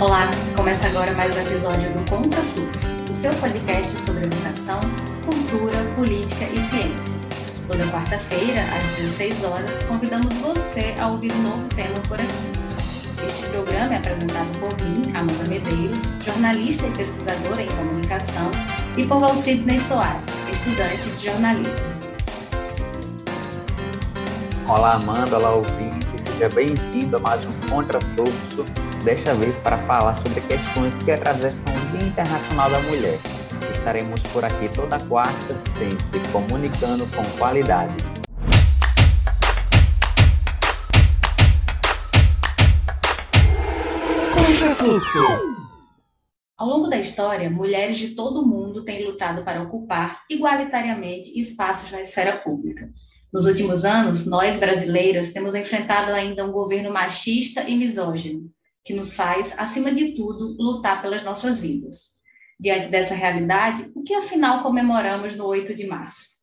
Olá, começa agora mais um episódio do Contrafluxo, o seu podcast sobre educação, cultura, política e ciência. Toda quarta-feira, às 16 horas, convidamos você a ouvir um novo tema por aqui. Este programa é apresentado por mim, Amanda Medeiros, jornalista e pesquisadora em comunicação, e por Valcidney Soares, estudante de jornalismo. Olá, Amanda, olá, ouvinte, seja bem-vindo a mais um Contrafluxo desta vez para falar sobre questões que atravessam o Dia Internacional da Mulher. Estaremos por aqui toda quarta, sempre comunicando com qualidade. Contrafluxo. Ao longo da história, mulheres de todo o mundo têm lutado para ocupar igualitariamente espaços na esfera pública. Nos últimos anos, nós brasileiras temos enfrentado ainda um governo machista e misógino, que nos faz, acima de tudo, lutar pelas nossas vidas. Diante dessa realidade, o que afinal comemoramos no 8 de março?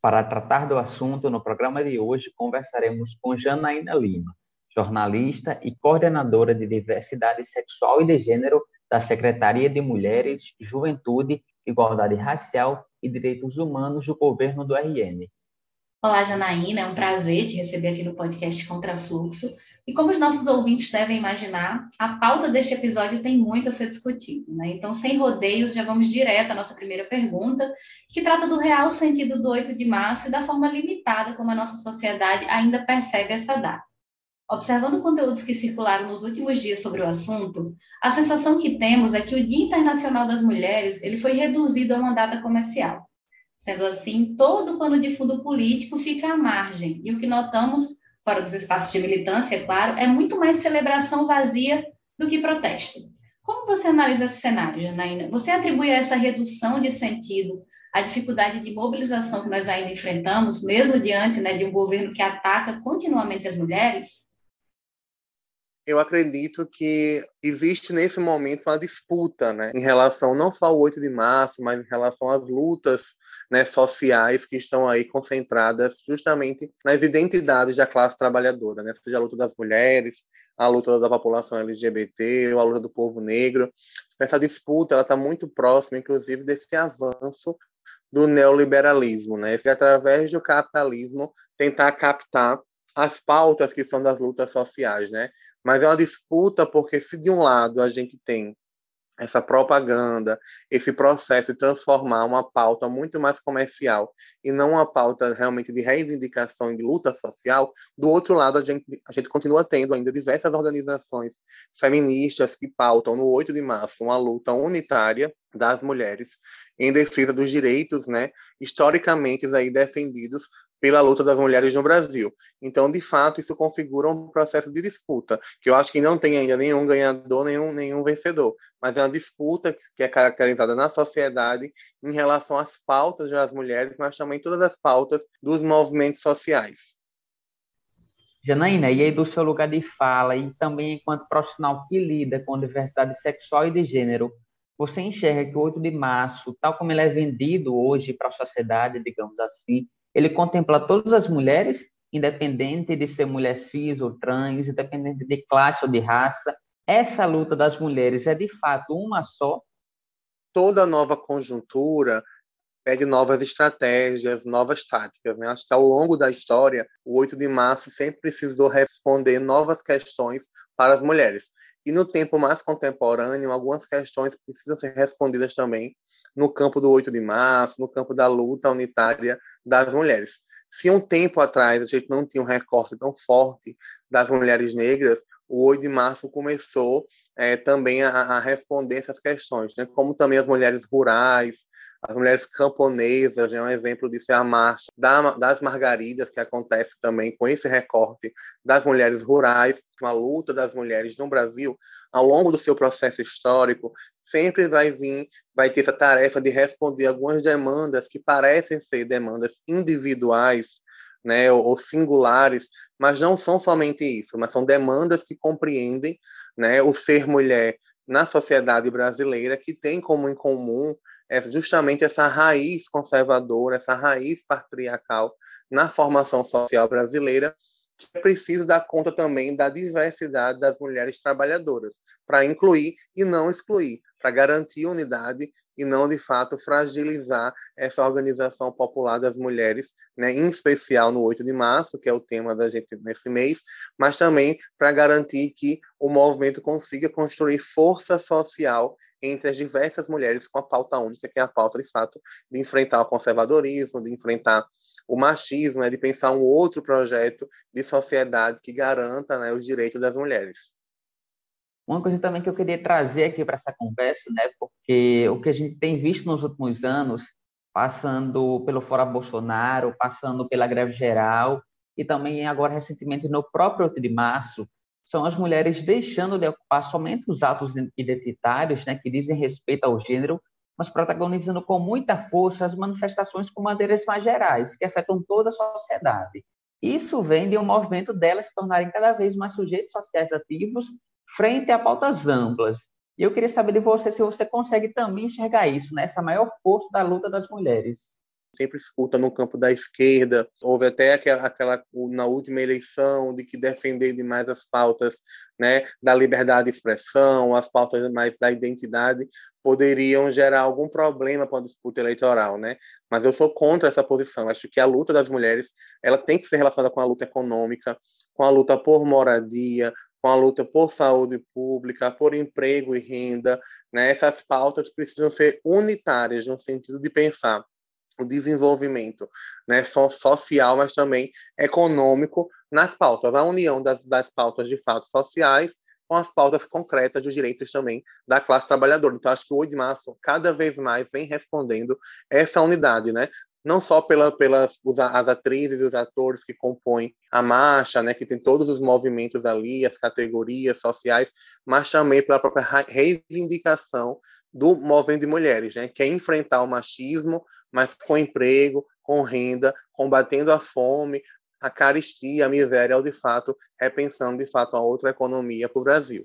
Para tratar do assunto, no programa de hoje conversaremos com Janaína Lima, jornalista e coordenadora de diversidade sexual e de gênero da Secretaria de Mulheres, Juventude, Igualdade Racial e Direitos Humanos do governo do RN. Olá, Janaína, é um prazer te receber aqui no podcast Contrafluxo. E como os nossos ouvintes devem imaginar, a pauta deste episódio tem muito a ser discutido, né? Então, sem rodeios, já vamos direto à nossa primeira pergunta, que trata do real sentido do 8 de março e da forma limitada como a nossa sociedade ainda percebe essa data. Observando conteúdos que circularam nos últimos dias sobre o assunto, a sensação que temos é que o Dia Internacional das Mulheres ele foi reduzido a uma data comercial. Sendo assim, todo o pano de fundo político fica à margem. E o que notamos, fora dos espaços de militância, é claro, é muito mais celebração vazia do que protesto. Como você analisa esse cenário, Janaína? Você atribui a essa redução de sentido a dificuldade de mobilização que nós ainda enfrentamos, mesmo diante né, de um governo que ataca continuamente as mulheres? Eu acredito que existe nesse momento uma disputa, né, em relação não só ao 8 de março, mas em relação às lutas, né, sociais que estão aí concentradas justamente nas identidades da classe trabalhadora, né, seja a luta das mulheres, a luta da população LGBT, a luta do povo negro. Essa disputa ela está muito próxima, inclusive, desse avanço do neoliberalismo, né, esse através do capitalismo tentar captar as pautas que são das lutas sociais, né? Mas é uma disputa porque se de um lado a gente tem essa propaganda, esse processo de transformar uma pauta muito mais comercial e não uma pauta realmente de reivindicação e de luta social, do outro lado a gente, a gente continua tendo ainda diversas organizações feministas que pautam no 8 de março uma luta unitária das mulheres em defesa dos direitos, né, historicamente aí defendidos pela luta das mulheres no Brasil. Então, de fato, isso configura um processo de disputa, que eu acho que não tem ainda nenhum ganhador, nenhum, nenhum vencedor, mas é uma disputa que é caracterizada na sociedade em relação às pautas das mulheres, mas também todas as pautas dos movimentos sociais. Janaína, e aí do seu lugar de fala e também enquanto profissional que lida com diversidade sexual e de gênero, você enxerga que o 8 de março, tal como ele é vendido hoje para a sociedade, digamos assim, ele contempla todas as mulheres, independente de ser mulher cis ou trans, independente de classe ou de raça. Essa luta das mulheres é de fato uma só? Toda nova conjuntura pede novas estratégias, novas táticas. Né? Acho que ao longo da história, o 8 de março sempre precisou responder novas questões para as mulheres. E no tempo mais contemporâneo, algumas questões precisam ser respondidas também no campo do 8 de março, no campo da luta unitária das mulheres. Se um tempo atrás a gente não tinha um recorte tão forte das mulheres negras, o 8 de março começou é, também a, a, responder essas questões, né? como também as mulheres rurais, as mulheres camponesas, né? um exemplo disso é a marcha das margaridas, que acontece também com esse recorte das mulheres rurais, uma luta das mulheres no Brasil, ao longo do seu processo histórico, sempre vai vir, vai ter essa tarefa de responder algumas demandas que parecem ser demandas individuais, né, ou singulares, mas não são somente isso, mas são demandas que compreendem né, o ser mulher na sociedade brasileira, que tem como em comum é justamente essa raiz conservadora, essa raiz patriarcal na formação social brasileira, que é preciso dar conta também da diversidade das mulheres trabalhadoras, para incluir e não excluir, para garantir unidade e não, de fato, fragilizar essa organização popular das mulheres, né, em especial no 8 de março, que é o tema da gente nesse mês, mas também para garantir que o movimento consiga construir força social entre as diversas mulheres com a pauta única, que é a pauta, de fato, de enfrentar o conservadorismo, de enfrentar o machismo, né, de pensar um outro projeto de sociedade que garanta né, os direitos das mulheres. Uma coisa também que eu queria trazer aqui para essa conversa, né, porque o que a gente tem visto nos últimos anos, passando pelo Fora Bolsonaro, passando pela greve geral e também agora recentemente no próprio 8 de março, são as mulheres deixando de ocupar somente os atos identitários, né, que dizem respeito ao gênero, mas protagonizando com muita força as manifestações com bandeiras mais gerais, que afetam toda a sociedade. Isso vem de um movimento delas se tornarem cada vez mais sujeitos sociais ativos frente a pautas amplas. E eu queria saber de você se você consegue também enxergar isso, né? essa maior força da luta das mulheres sempre escuta no campo da esquerda. Houve até aquela, aquela, na última eleição de que defender demais as pautas né, da liberdade de expressão, as pautas mais da identidade, poderiam gerar algum problema para a disputa eleitoral, né? Mas eu sou contra essa posição. Acho que a luta das mulheres ela tem que ser relacionada com a luta econômica, com a luta por moradia, com a luta por saúde pública, por emprego e renda. Né? Essas pautas precisam ser unitárias, no sentido de pensar o desenvolvimento né, social, mas também econômico nas pautas, a união das, das pautas de fato sociais com as pautas concretas dos direitos também da classe trabalhadora. Então, acho que o 8 de março cada vez mais vem respondendo essa unidade, né? não só pela, pelas as atrizes e os atores que compõem a marcha, né, que tem todos os movimentos ali, as categorias sociais, mas também pela própria reivindicação do movimento de mulheres, né, que é enfrentar o machismo, mas com emprego, com renda, combatendo a fome, a caristia, a miséria, ou de fato repensando de fato a outra economia para o Brasil.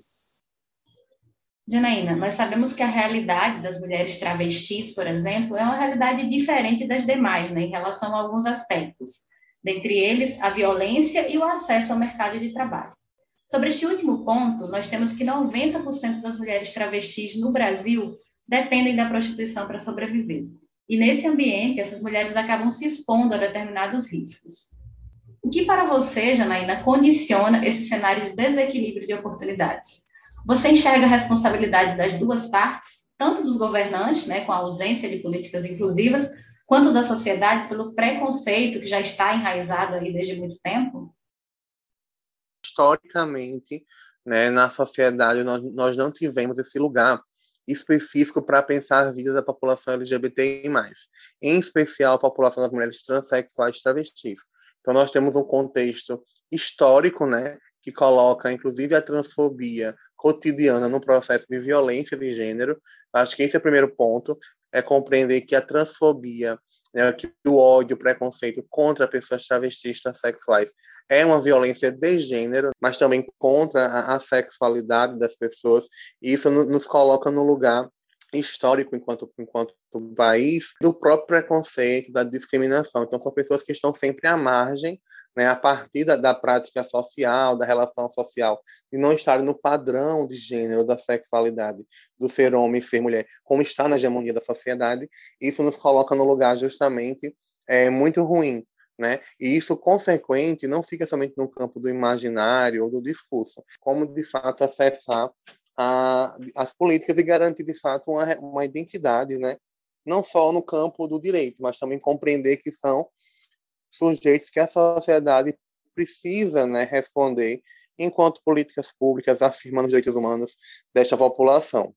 Janaína, nós sabemos que a realidade das mulheres travestis, por exemplo, é uma realidade diferente das demais, né, em relação a alguns aspectos, dentre eles a violência e o acesso ao mercado de trabalho. Sobre este último ponto, nós temos que 90% das mulheres travestis no Brasil dependem da prostituição para sobreviver. E nesse ambiente, essas mulheres acabam se expondo a determinados riscos. Que para você, Janaína, condiciona esse cenário de desequilíbrio de oportunidades? Você enxerga a responsabilidade das duas partes, tanto dos governantes, né, com a ausência de políticas inclusivas, quanto da sociedade pelo preconceito que já está enraizado aí desde muito tempo? Historicamente, né, na sociedade, nós, nós não tivemos esse lugar específico para pensar a vida da população LGBTI+, em especial a população das mulheres transexuais e travestis. Então, nós temos um contexto histórico, né, que coloca, inclusive, a transfobia cotidiana no processo de violência de gênero. Acho que esse é o primeiro ponto, é compreender que a transfobia, né, que o ódio, o preconceito contra pessoas travestis, transexuais, é uma violência de gênero, mas também contra a, a sexualidade das pessoas, e isso nos coloca no lugar histórico enquanto, enquanto país do próprio preconceito, da discriminação. Então, são pessoas que estão sempre à margem, né, a partir da, da prática social, da relação social, e não estarem no padrão de gênero, da sexualidade, do ser homem e ser mulher, como está na hegemonia da sociedade. Isso nos coloca no lugar justamente é, muito ruim. Né? E isso, consequente, não fica somente no campo do imaginário ou do discurso, como de fato acessar a, as políticas e garantir de fato uma, uma identidade, né? não só no campo do direito, mas também compreender que são sujeitos que a sociedade precisa né, responder enquanto políticas públicas afirmando os direitos humanos desta população.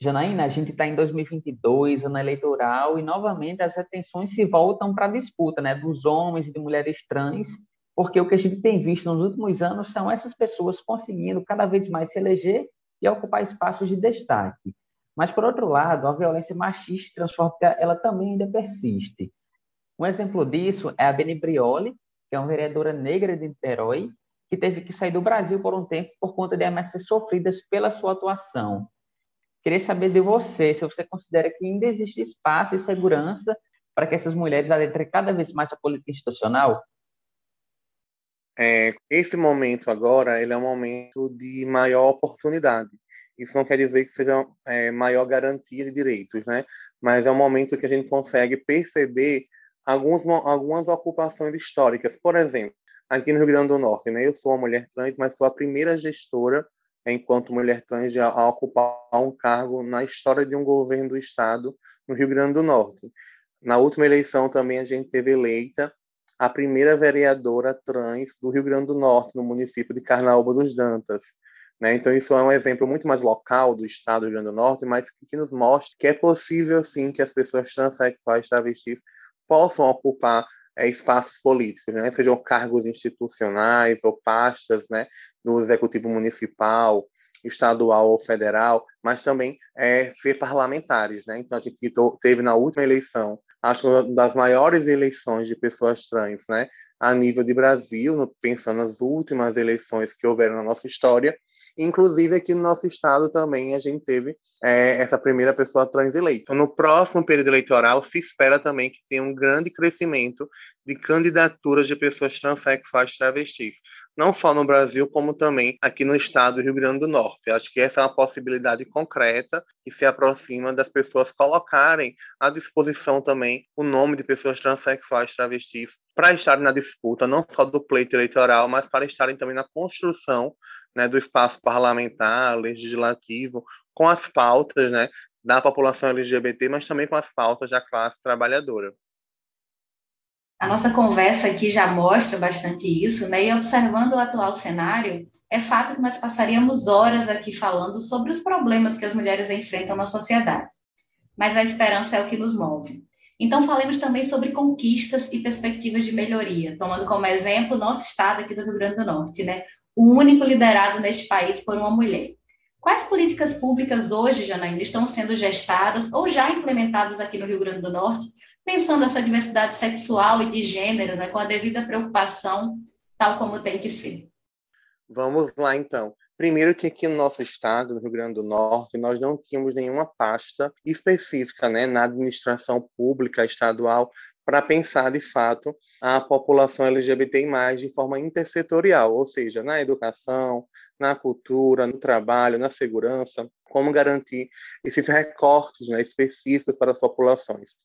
Janaína, a gente está em 2022, ano eleitoral, e novamente as atenções se voltam para a disputa né, dos homens e de mulheres trans porque o que a gente tem visto nos últimos anos são essas pessoas conseguindo cada vez mais se eleger e ocupar espaços de destaque. Mas, por outro lado, a violência machista transfóbica ela também ainda persiste. Um exemplo disso é a Beni Brioli, que é uma vereadora negra de Niterói, que teve que sair do Brasil por um tempo por conta de ameaças sofridas pela sua atuação. Queria saber de você se você considera que ainda existe espaço e segurança para que essas mulheres adentrem cada vez mais a política institucional é, esse momento agora ele é um momento de maior oportunidade. Isso não quer dizer que seja é, maior garantia de direitos, né? Mas é um momento que a gente consegue perceber alguns, algumas ocupações históricas. Por exemplo, aqui no Rio Grande do Norte, né? Eu sou uma mulher trans, mas sou a primeira gestora enquanto mulher trans a ocupar um cargo na história de um governo do estado no Rio Grande do Norte. Na última eleição também a gente teve eleita a primeira vereadora trans do Rio Grande do Norte, no município de Carnaúba dos Dantas. Né? Então, isso é um exemplo muito mais local do estado do Rio Grande do Norte, mas que nos mostra que é possível, sim, que as pessoas transexuais travestis possam ocupar é, espaços políticos, né? sejam cargos institucionais ou pastas né? no executivo municipal, estadual ou federal, mas também é, ser parlamentares. Né? Então, a gente teve na última eleição acho que uma das maiores eleições de pessoas trans, né, a nível de Brasil, pensando nas últimas eleições que houveram na nossa história, inclusive aqui no nosso estado também a gente teve é, essa primeira pessoa trans eleita. No próximo período eleitoral se espera também que tenha um grande crescimento de candidaturas de pessoas transexuais travestis, não só no Brasil, como também aqui no estado do Rio Grande do Norte. Eu acho que essa é uma possibilidade concreta que se aproxima das pessoas colocarem à disposição também o nome de pessoas transexuais travestis para estarem na disputa, não só do pleito eleitoral, mas para estarem também na construção né, do espaço parlamentar, legislativo, com as pautas né, da população LGBT, mas também com as pautas da classe trabalhadora. A nossa conversa aqui já mostra bastante isso, né? E observando o atual cenário, é fato que nós passaríamos horas aqui falando sobre os problemas que as mulheres enfrentam na sociedade. Mas a esperança é o que nos move. Então, falemos também sobre conquistas e perspectivas de melhoria, tomando como exemplo o nosso estado aqui do Rio Grande do Norte, né? O único liderado neste país por uma mulher. Quais políticas públicas hoje, Janaína, estão sendo gestadas ou já implementadas aqui no Rio Grande do Norte pensando essa diversidade sexual e de gênero, né, com a devida preocupação, tal como tem que ser. Vamos lá, então. Primeiro que aqui no nosso estado, no Rio Grande do Norte, nós não tínhamos nenhuma pasta específica né, na administração pública estadual para pensar, de fato, a população LGBTI+, de forma intersetorial, ou seja, na educação, na cultura, no trabalho, na segurança, como garantir esses recortes né, específicos para as populações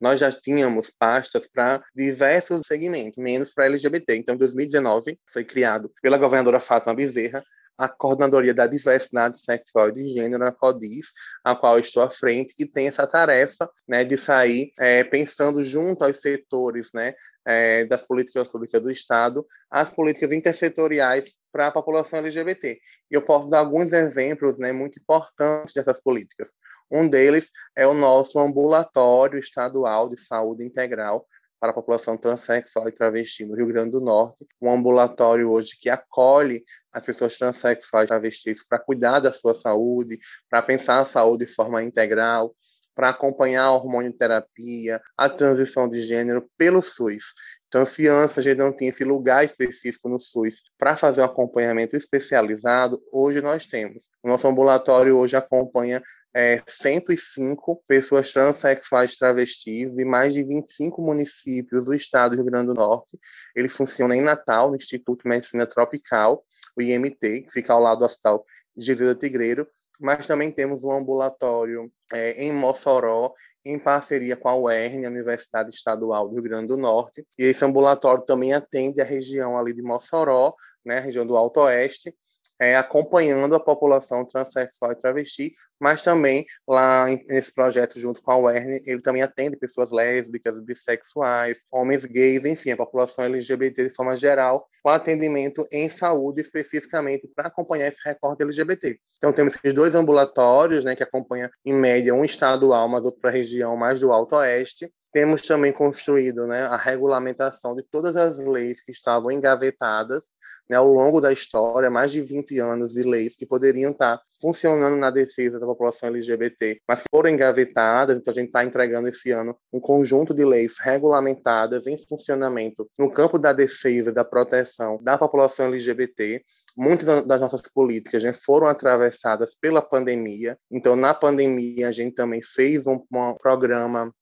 nós já tínhamos pastas para diversos segmentos, menos para LGBT. Então, em 2019, foi criado pela governadora Fátima Bezerra a Coordenadoria da Diversidade Sexual e de Gênero, a CODIS, a qual estou à frente, que tem essa tarefa né, de sair é, pensando junto aos setores né, é, das políticas públicas do Estado, as políticas intersetoriais para a população LGBT. E eu posso dar alguns exemplos né, muito importantes dessas políticas. Um deles é o nosso ambulatório estadual de saúde integral para a população transexual e travesti no Rio Grande do Norte, um ambulatório hoje que acolhe as pessoas transexuais e travestis para cuidar da sua saúde, para pensar a saúde de forma integral, para acompanhar a hormonioterapia, a transição de gênero pelo SUS. Então, se antes a gente não tinha esse lugar específico no SUS para fazer um acompanhamento especializado, hoje nós temos. O nosso ambulatório hoje acompanha é, 105 pessoas transexuais travestis de mais de 25 municípios do estado do Rio Grande do Norte. Ele funciona em Natal, no Instituto de Medicina Tropical, o IMT, que fica ao lado do Hospital Gilda Tigreiro, mas também temos um ambulatório é, em Mossoró, em parceria com a UERN, Universidade Estadual do Rio Grande do Norte. E esse ambulatório também atende a região ali de Mossoró, né, região do Alto Oeste, é, acompanhando a população transexual e travesti, mas também lá nesse projeto junto com a UERN, ele também atende pessoas lésbicas, bissexuais, homens gays, enfim, a população LGBT de forma geral, com atendimento em saúde especificamente para acompanhar esse recorte LGBT. Então temos esses dois ambulatórios, né, que acompanham em média um estadual, mas outro para a região mais do Alto Oeste, temos também construído né, a regulamentação de todas as leis que estavam engavetadas né, ao longo da história, mais de 20 anos de leis que poderiam estar funcionando na defesa da população LGBT, mas foram engavetadas, então a gente está entregando esse ano um conjunto de leis regulamentadas em funcionamento no campo da defesa, da proteção da população LGBT, muitas das nossas políticas né, foram atravessadas pela pandemia. Então, na pandemia, a gente também fez um, um programa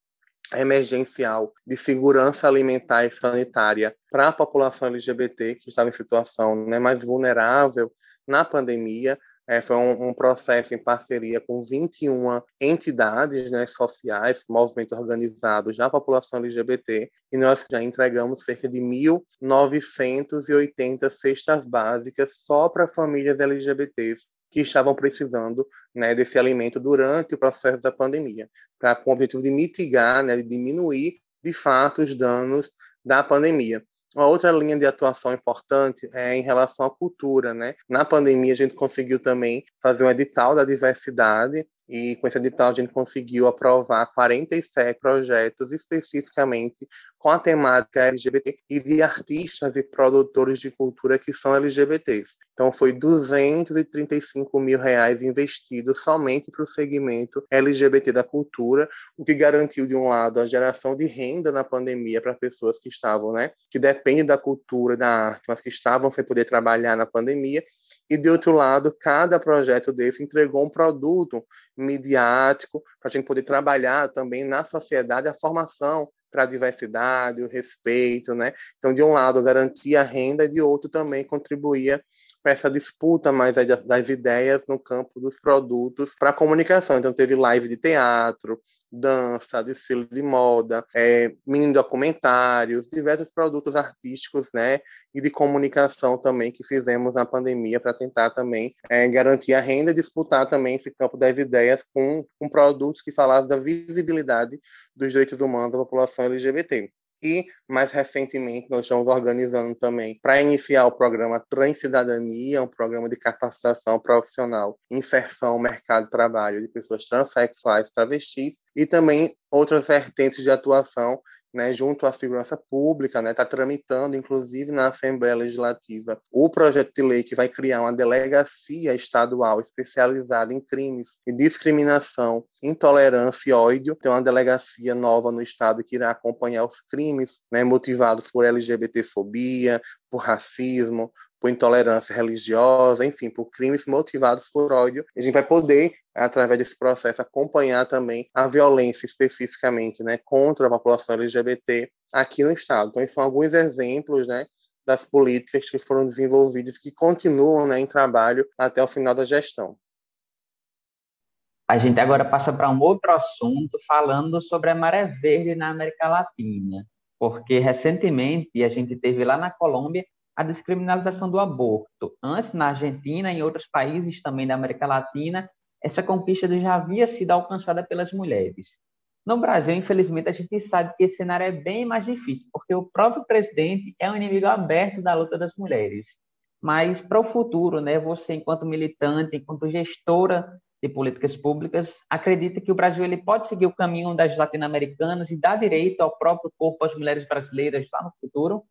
emergencial de segurança alimentar e sanitária para a população LGBT que estava em situação né, mais vulnerável na pandemia. É, foi um, um, processo em parceria com 21 entidades né, sociais, movimentos organizados da população LGBT, e nós já entregamos cerca de 1.980 cestas básicas só para famílias LGBTs que estavam precisando né, desse alimento durante o processo da pandemia, para com o objetivo de mitigar, né, de diminuir de fato os danos da pandemia. Uma outra linha de atuação importante é em relação à cultura, né? Na pandemia a gente conseguiu também fazer um edital da diversidade e com esse edital a gente conseguiu aprovar 47 projetos especificamente com a temática LGBT e de artistas e produtores de cultura que são LGBTs. Então foi 235 mil reais investidos somente para o segmento LGBT da cultura, o que garantiu de um lado a geração de renda na pandemia para pessoas que estavam, né, que dependem da cultura, da arte, mas que estavam sem poder trabalhar na pandemia e de outro lado, cada projeto desse entregou um produto midiático para a gente poder trabalhar também na sociedade a formação para a diversidade, o respeito, né? Então, de um lado, garantia a renda e de outro também contribuía para essa disputa mais das, ideias no campo dos produtos para comunicação. Então, teve live de teatro, dança, desfile de moda, é, mini documentários, diversos produtos artísticos, né, e de comunicação também que fizemos na pandemia para tentar também é, garantir a renda e disputar também esse campo das ideias com, com produtos que falavam da visibilidade dos direitos humanos da população LGBT. E, mais recentemente, nós estamos organizando também para iniciar o programa Transcidadania, um programa de capacitação profissional, inserção ao mercado de trabalho de pessoas transexuais, travestis, e também outras vertentes de atuação né, junto à segurança pública, está né, tá tramitando, inclusive na Assembleia Legislativa, o projeto de lei que vai criar uma delegacia estadual especializada em crimes de discriminação, intolerância e ódio. Tem uma delegacia nova no estado que irá acompanhar os crimes né, motivados por LGBTfobia, por racismo, por intolerância religiosa, enfim, por crimes motivados por ódio. A gente vai poder, através desse processo, acompanhar também a violência especificamente, né, contra a população LGBT aqui no estado. Então, esses são alguns exemplos, né, das políticas que foram desenvolvidas que continuam né, em trabalho até o final da gestão. A gente agora passa para um outro assunto, falando sobre a maré verde na América Latina porque recentemente a gente teve lá na Colômbia a descriminalização do aborto. Antes, na Argentina e em outros países também da América Latina, essa conquista já havia sido alcançada pelas mulheres. No Brasil, infelizmente, a gente sabe que esse cenário é bem mais difícil, porque o próprio presidente é um inimigo aberto da luta das mulheres. Mas para o futuro, né, você enquanto militante, enquanto gestora de políticas públicas, acredita que o Brasil ele pode seguir o caminho das latino-americanas e dar direito ao próprio corpo às mulheres brasileiras lá no futuro?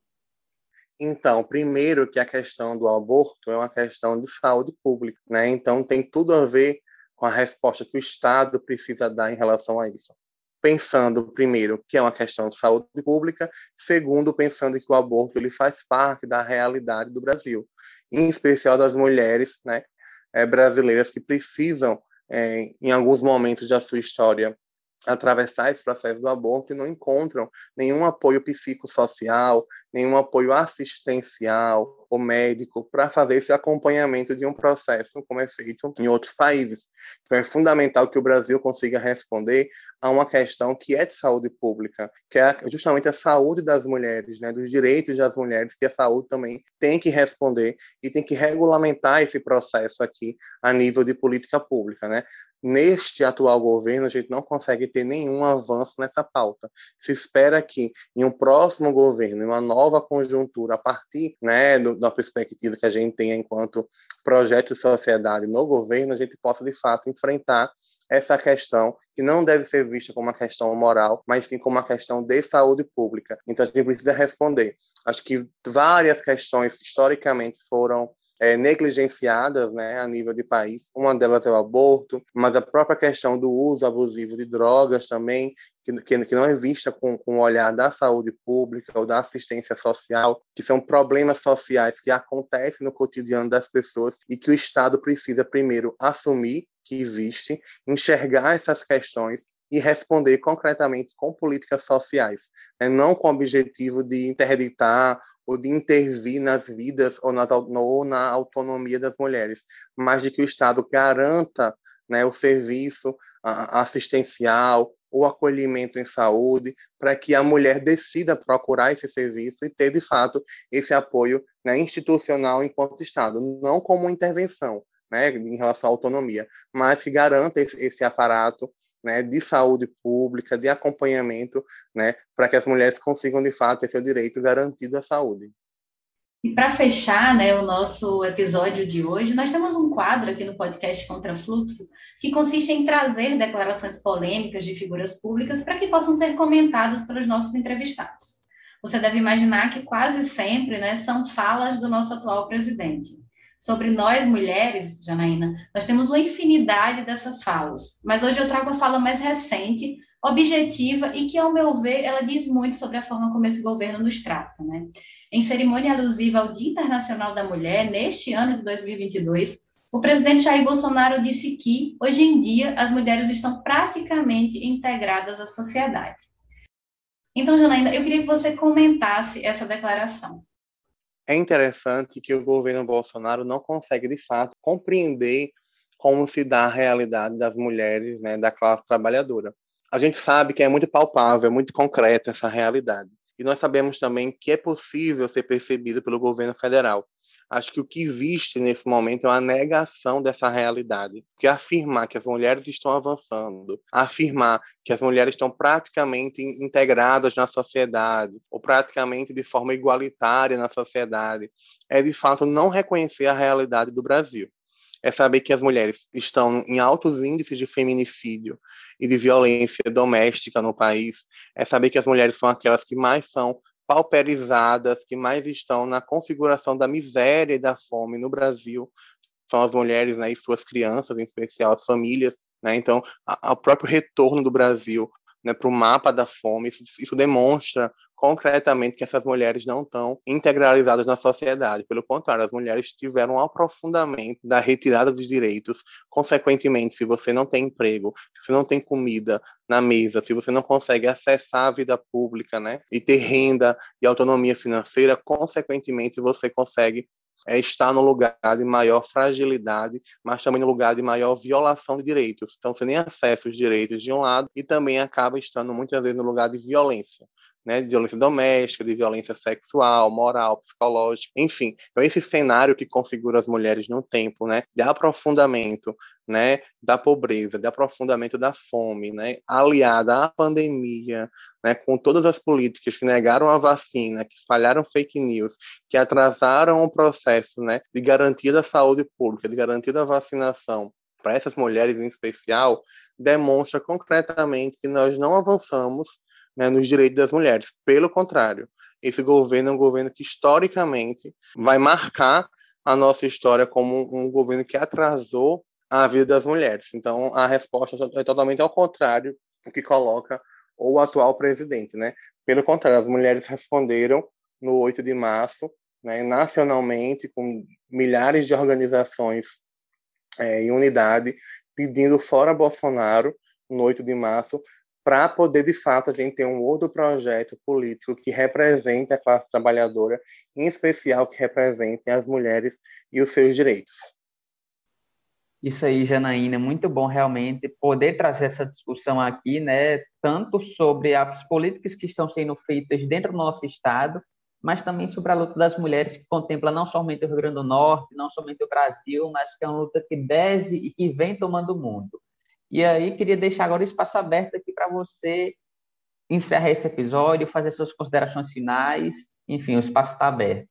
Então, primeiro que a questão do aborto é uma questão de saúde pública, né? Então tem tudo a ver com a resposta que o Estado precisa dar em relação a isso. Pensando primeiro que é uma questão de saúde pública, segundo pensando que o aborto ele faz parte da realidade do Brasil, em especial das mulheres, né, é, brasileiras que precisam, é, em alguns momentos da sua história, atravessar esse processo do aborto e não encontram nenhum apoio psicossocial, nenhum apoio assistencial ou médico para fazer esse acompanhamento de um processo como é feito em outros países. Então é fundamental que o Brasil consiga responder a uma questão que é de saúde pública, que é justamente a saúde das mulheres, né, dos direitos das mulheres, que a saúde também tem que responder e tem que regulamentar esse processo aqui a nível de política pública, né? Neste atual governo, a gente não consegue ter nenhum avanço nessa pauta. Se espera que em um próximo governo, em uma nova conjuntura, a partir né, do, da perspectiva que a gente tem enquanto projeto de sociedade no governo, a gente possa, de fato, enfrentar essa questão que não deve ser vista como uma questão moral, mas sim como uma questão de saúde pública. Então, a gente precisa responder. Acho que várias questões, historicamente, foram é, negligenciadas né, a nível de país. Uma delas é o aborto, mas a própria questão do uso abusivo de drogas também, que, que não é vista com, com o olhar da saúde pública ou da assistência social, que são problemas sociais que acontecem no cotidiano das pessoas e que o Estado precisa primeiro assumir que existe, enxergar essas questões e responder concretamente com políticas sociais, né? não com o objetivo de interditar ou de intervir nas vidas ou, nas, ou na autonomia das mulheres, mas de que o Estado garanta né, o serviço assistencial, o acolhimento em saúde, para que a mulher decida procurar esse serviço e ter, de fato, esse apoio né, institucional enquanto Estado, não como intervenção, né, em relação à autonomia, mas que garanta esse, esse aparato né, de saúde pública, de acompanhamento, né, para que as mulheres consigam, de fato, ter seu direito garantido à saúde. E para fechar né, o nosso episódio de hoje, nós temos um quadro aqui no podcast Contra Fluxo que consiste em trazer declarações polêmicas de figuras públicas para que possam ser comentadas pelos nossos entrevistados. Você deve imaginar que quase sempre né, são falas do nosso atual presidente. Sobre nós mulheres, Janaína, nós temos uma infinidade dessas falas, mas hoje eu trago a fala mais recente, objetiva e que, ao meu ver, ela diz muito sobre a forma como esse governo nos trata. Né? Em cerimônia alusiva ao Dia Internacional da Mulher, neste ano de 2022, o presidente Jair Bolsonaro disse que, hoje em dia, as mulheres estão praticamente integradas à sociedade. Então, Janaína, eu queria que você comentasse essa declaração. É interessante que o governo Bolsonaro não consegue, de fato, compreender como se dá a realidade das mulheres né, da classe trabalhadora. A gente sabe que é muito palpável, muito concreta essa realidade. E nós sabemos também que é possível ser percebido pelo governo federal. Acho que o que existe nesse momento é uma negação dessa realidade, que afirmar que as mulheres estão avançando, afirmar que as mulheres estão praticamente integradas na sociedade, ou praticamente de forma igualitária na sociedade, é de fato não reconhecer a realidade do Brasil. É saber que as mulheres estão em altos índices de feminicídio e de violência doméstica no país, é saber que as mulheres são aquelas que mais são pauperizadas, que mais estão na configuração da miséria e da fome no Brasil, são as mulheres né, e suas crianças, em especial as famílias. Né? Então, o próprio retorno do Brasil né, para o mapa da fome, isso, isso demonstra concretamente que essas mulheres não estão integralizadas na sociedade. Pelo contrário, as mulheres tiveram um aprofundamento da retirada dos direitos. Consequentemente, se você não tem emprego, se você não tem comida na mesa, se você não consegue acessar a vida pública, né, e ter renda e autonomia financeira, consequentemente você consegue é estar no lugar de maior fragilidade, mas também no lugar de maior violação de direitos. Então, você nem acessa os direitos de um lado e também acaba estando muitas vezes no lugar de violência né, de violência doméstica, de violência sexual, moral, psicológica, enfim. Então esse cenário que configura as mulheres no tempo, né, de aprofundamento, né, da pobreza, de aprofundamento da fome, né, aliada à pandemia, né, com todas as políticas que negaram a vacina, que espalharam fake news, que atrasaram o processo, né, de garantia da saúde pública, de garantia da vacinação, para essas mulheres em especial, demonstra concretamente que nós não avançamos né, nos direitos das mulheres. Pelo contrário, esse governo é um governo que historicamente vai marcar a nossa história como um governo que atrasou a vida das mulheres. Então, a resposta é totalmente ao contrário do que coloca o atual presidente, né? Pelo contrário, as mulheres responderam no 8 de março, né, nacionalmente, com milhares de organizações é, em unidade, pedindo fora Bolsonaro, no 8 de março, para poder, de fato, a gente ter um outro projeto político que represente a classe trabalhadora, em especial que represente as mulheres e os seus direitos. Isso aí, Janaína, muito bom realmente poder trazer essa discussão aqui, né, tanto sobre as políticas que estão sendo feitas dentro do nosso estado, mas também sobre a luta das mulheres que contempla não somente o Rio Grande do Norte, não somente o Brasil, mas que é uma luta que deve e que vem tomando o mundo. E aí, queria deixar agora o espaço aberto aqui para você encerrar esse episódio, fazer suas considerações finais. Enfim, o espaço está aberto.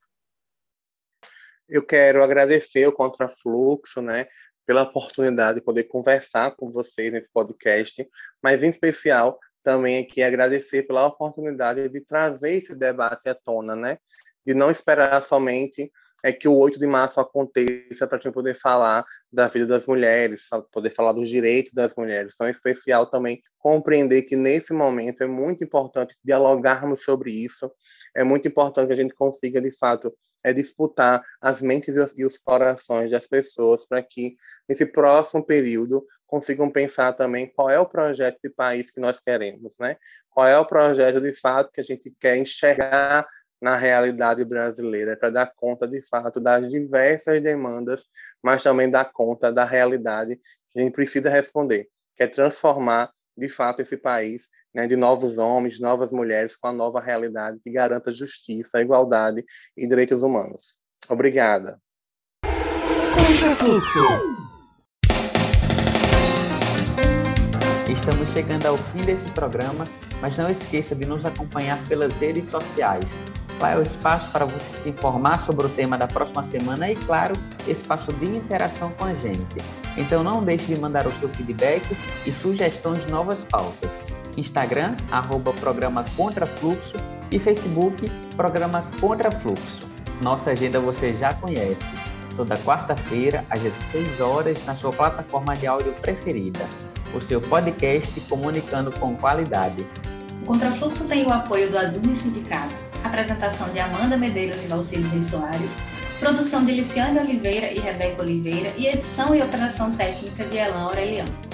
Eu quero agradecer o Contrafluxo, né, pela oportunidade de poder conversar com vocês nesse podcast, mas em especial também aqui agradecer pela oportunidade de trazer esse debate à tona, né, de não esperar somente é que o 8 de março aconteça para a gente poder falar da vida das mulheres, poder falar dos direitos das mulheres. Então, é especial também compreender que nesse momento é muito importante dialogarmos sobre isso, é muito importante que a gente consiga, de fato, é disputar as mentes e os corações das pessoas para que, nesse próximo período, consigam pensar também qual é o projeto de país que nós queremos, né? Qual é o projeto, de fato, que a gente quer enxergar na realidade brasileira, para dar conta, de fato, das diversas demandas, mas também dar conta da realidade que a gente precisa responder, que é transformar, de fato, esse país né, de novos homens, novas mulheres, com a nova realidade que garanta justiça, igualdade e direitos humanos. Obrigada. Estamos chegando ao fim desse programa, mas não esqueça de nos acompanhar pelas redes sociais Lá é o espaço para você se informar sobre o tema da próxima semana e, claro, espaço de interação com a gente. Então não deixe de mandar o seu feedback e sugestões de novas pautas. Instagram, arroba Programa Contrafluxo e Facebook, Programa Contrafluxo. Nossa agenda você já conhece. Toda quarta-feira, às 16 horas, na sua plataforma de áudio preferida. O seu podcast comunicando com qualidade. O Contrafluxo tem o apoio do Adume Sindicato apresentação de Amanda Medeiros e Valcílio Soares, produção de Liciane Oliveira e Rebeca Oliveira e edição e operação técnica de Elan Aureliano.